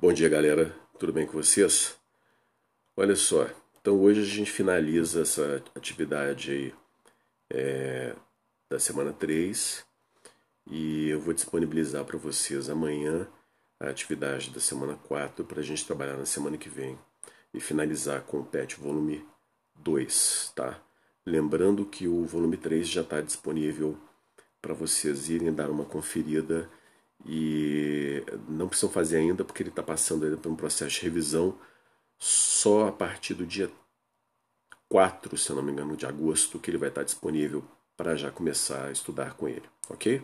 Bom dia, galera. Tudo bem com vocês? Olha só, então hoje a gente finaliza essa atividade aí é, da semana 3 e eu vou disponibilizar para vocês amanhã a atividade da semana 4 para a gente trabalhar na semana que vem e finalizar com o PET volume 2, tá? Lembrando que o volume 3 já está disponível para vocês irem dar uma conferida e não precisam fazer ainda porque ele está passando ainda por um processo de revisão só a partir do dia 4, se não me engano, de agosto, que ele vai estar disponível para já começar a estudar com ele, ok?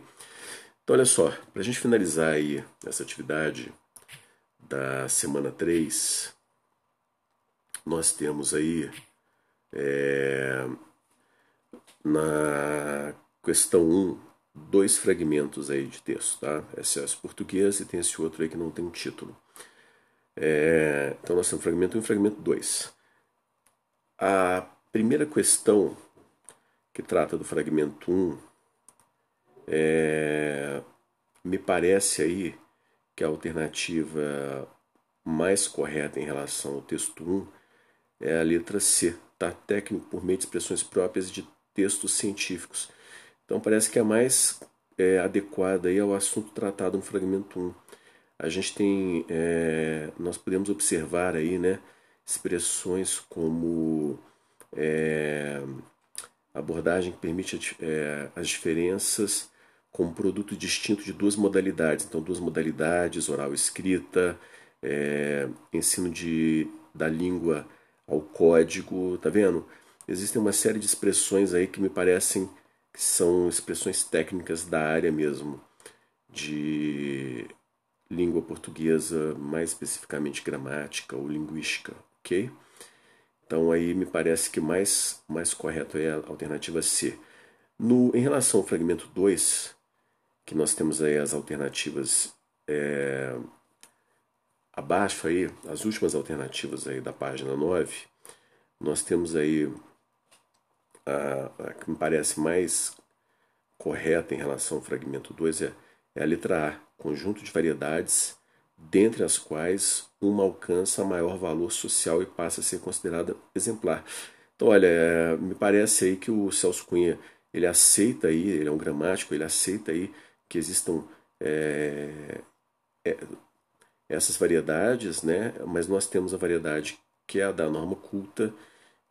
Então, olha só, para a gente finalizar aí essa atividade da semana 3, nós temos aí é, na questão 1 dois fragmentos aí de texto, tá? Excesso português e tem esse outro aí que não tem título. É, então nós temos fragmento 1 e fragmento 2. A primeira questão que trata do fragmento 1 é, me parece aí que a alternativa mais correta em relação ao texto 1 é a letra C, tá? Técnico por meio de expressões próprias de textos científicos. Então parece que é mais é, adequada aí ao assunto tratado no fragmento 1. A gente tem, é, nós podemos observar aí, né, expressões como é, abordagem que permite é, as diferenças como produto distinto de duas modalidades. Então, duas modalidades, oral escrita, é, ensino de, da língua ao código, tá vendo? Existem uma série de expressões aí que me parecem que são expressões técnicas da área mesmo, de língua portuguesa, mais especificamente gramática ou linguística, ok? Então aí me parece que mais, mais correto é a alternativa C. No, em relação ao fragmento 2, que nós temos aí as alternativas é, abaixo aí, as últimas alternativas aí da página 9, nós temos aí a, a que me parece mais correta em relação ao fragmento 2 é, é a letra A, conjunto de variedades, dentre as quais uma alcança maior valor social e passa a ser considerada exemplar. Então, olha, é, me parece aí que o Celso Cunha ele aceita aí, ele é um gramático, ele aceita aí que existam é, é, essas variedades, né? Mas nós temos a variedade que é a da norma culta,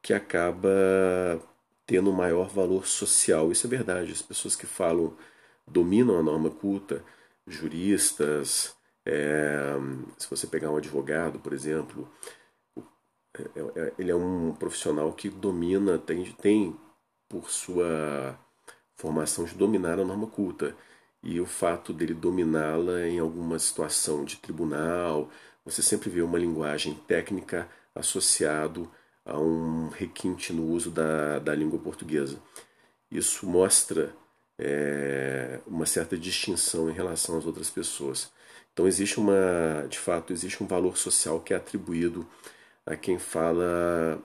que acaba tendo maior valor social. Isso é verdade. As pessoas que falam, dominam a norma culta, juristas, é, se você pegar um advogado, por exemplo, é, é, ele é um profissional que domina, tem, tem por sua formação de dominar a norma culta. E o fato dele dominá-la em alguma situação de tribunal, você sempre vê uma linguagem técnica associado a um requinte no uso da, da língua portuguesa. Isso mostra é, uma certa distinção em relação às outras pessoas. Então existe uma, de fato, existe um valor social que é atribuído a quem fala,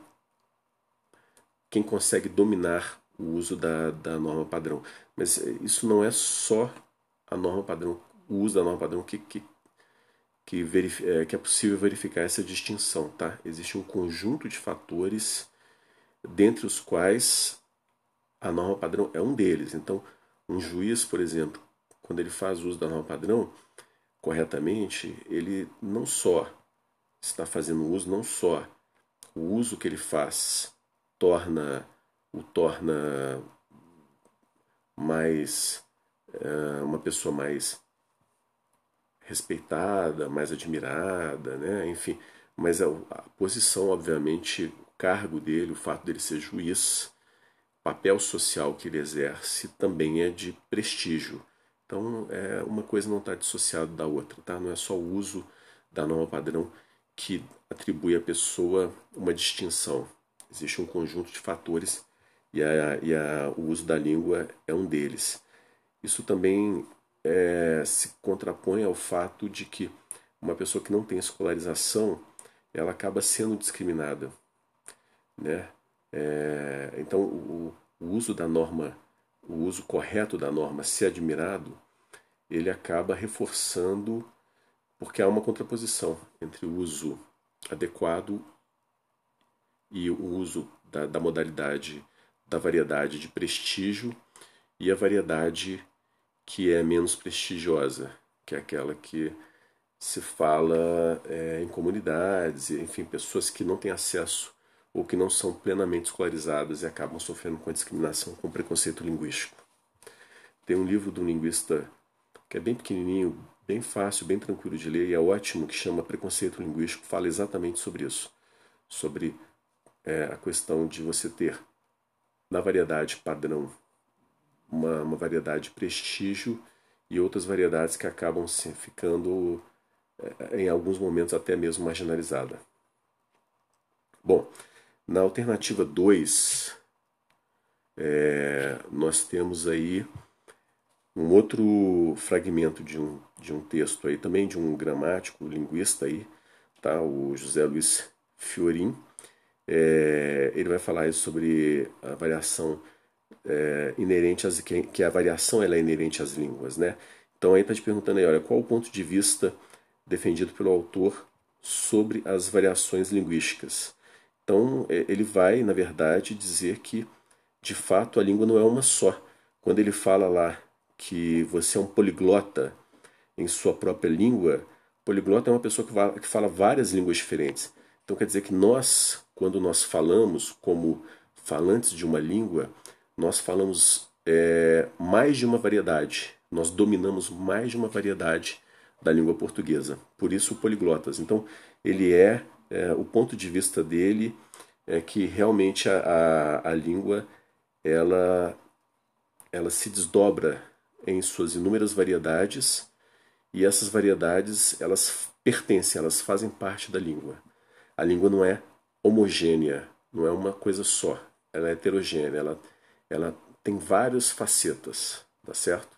quem consegue dominar o uso da, da norma padrão. Mas isso não é só a norma padrão, o uso da norma padrão que, que que, é, que é possível verificar essa distinção. Tá? Existe um conjunto de fatores, dentre os quais a norma padrão é um deles. Então, um juiz, por exemplo, quando ele faz uso da norma padrão corretamente, ele não só está fazendo uso, não só o uso que ele faz torna o torna mais é, uma pessoa mais respeitada, mais admirada, né? enfim. Mas a, a posição, obviamente, o cargo dele, o fato dele ser juiz, o papel social que ele exerce também é de prestígio. Então, é, uma coisa não está dissociada da outra, tá? Não é só o uso da norma padrão que atribui à pessoa uma distinção. Existe um conjunto de fatores e, a, e a, o uso da língua é um deles. Isso também é, se contrapõe ao fato de que uma pessoa que não tem escolarização ela acaba sendo discriminada, né? É, então o, o, uso da norma, o uso correto da norma, ser admirado, ele acaba reforçando porque há uma contraposição entre o uso adequado e o uso da, da modalidade da variedade de prestígio e a variedade que é menos prestigiosa, que é aquela que se fala é, em comunidades, enfim, pessoas que não têm acesso ou que não são plenamente escolarizadas e acabam sofrendo com a discriminação, com preconceito linguístico. Tem um livro de um linguista que é bem pequenininho, bem fácil, bem tranquilo de ler e é ótimo, que chama Preconceito Linguístico, fala exatamente sobre isso, sobre é, a questão de você ter na variedade padrão uma, uma variedade de prestígio e outras variedades que acabam ficando é, em alguns momentos até mesmo marginalizada. Bom, na alternativa 2, é, nós temos aí um outro fragmento de um, de um texto aí, também de um gramático, linguista aí, tá? o José Luiz Fiorin. É, ele vai falar sobre a variação é, inerente às que, que a variação ela é inerente às línguas, né? Então aí está te perguntando aí, olha, qual o ponto de vista defendido pelo autor sobre as variações linguísticas? Então é, ele vai, na verdade, dizer que de fato a língua não é uma só. Quando ele fala lá que você é um poliglota em sua própria língua, poliglota é uma pessoa que fala várias línguas diferentes. Então quer dizer que nós, quando nós falamos como falantes de uma língua, nós falamos é, mais de uma variedade, nós dominamos mais de uma variedade da língua portuguesa. Por isso, poliglotas. Então, ele é, é o ponto de vista dele é que realmente a, a, a língua ela, ela se desdobra em suas inúmeras variedades e essas variedades elas pertencem, elas fazem parte da língua. A língua não é homogênea, não é uma coisa só, ela é heterogênea, ela ela tem várias facetas, tá certo?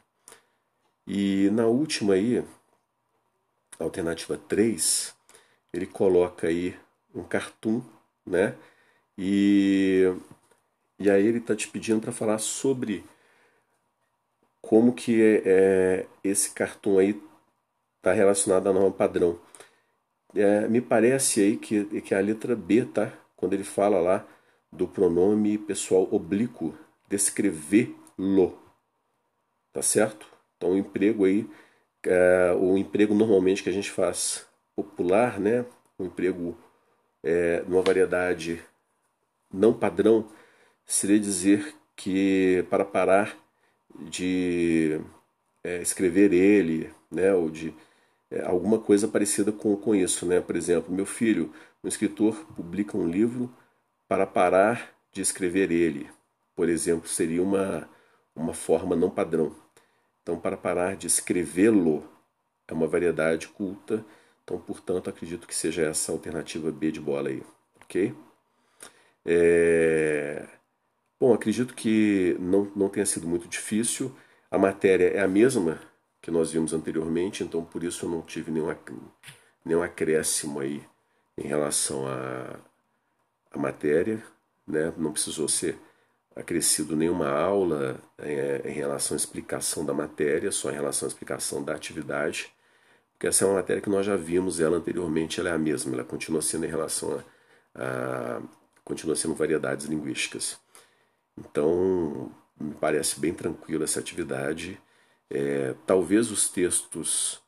E na última aí, alternativa 3, ele coloca aí um cartoon, né? E, e aí ele está te pedindo para falar sobre como que é, é, esse cartoon aí está relacionado à norma padrão. É, me parece aí que, que a letra B, tá? Quando ele fala lá do pronome pessoal oblíquo, descrevê-lo. Tá certo? Então, o emprego aí, é, o emprego normalmente que a gente faz popular, né? O emprego é, numa variedade não padrão, seria dizer que para parar de é, escrever ele, né? Ou de é, alguma coisa parecida com, com isso, né? Por exemplo, meu filho, um escritor, publica um livro para parar de escrever ele por exemplo, seria uma, uma forma não padrão. Então, para parar de escrevê-lo, é uma variedade culta. Então, portanto, acredito que seja essa alternativa B de bola aí, ok? É... Bom, acredito que não, não tenha sido muito difícil. A matéria é a mesma que nós vimos anteriormente, então por isso eu não tive nenhum, nenhum acréscimo aí em relação à, à matéria, né? não precisou ser acrescido nenhuma aula é, em relação à explicação da matéria, só em relação à explicação da atividade, porque essa é uma matéria que nós já vimos ela anteriormente, ela é a mesma, ela continua sendo em relação a, a continua sendo variedades linguísticas. Então, me parece bem tranquila essa atividade. É, talvez os textos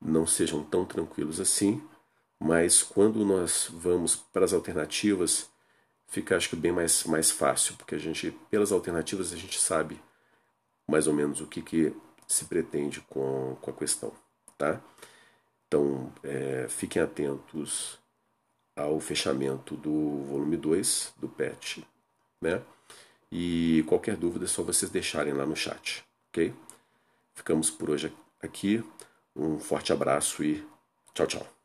não sejam tão tranquilos assim, mas quando nós vamos para as alternativas, fica acho que bem mais, mais fácil, porque a gente, pelas alternativas, a gente sabe mais ou menos o que, que se pretende com, com a questão, tá? Então, é, fiquem atentos ao fechamento do volume 2 do PET, né? E qualquer dúvida é só vocês deixarem lá no chat, ok? Ficamos por hoje aqui. Um forte abraço e tchau, tchau.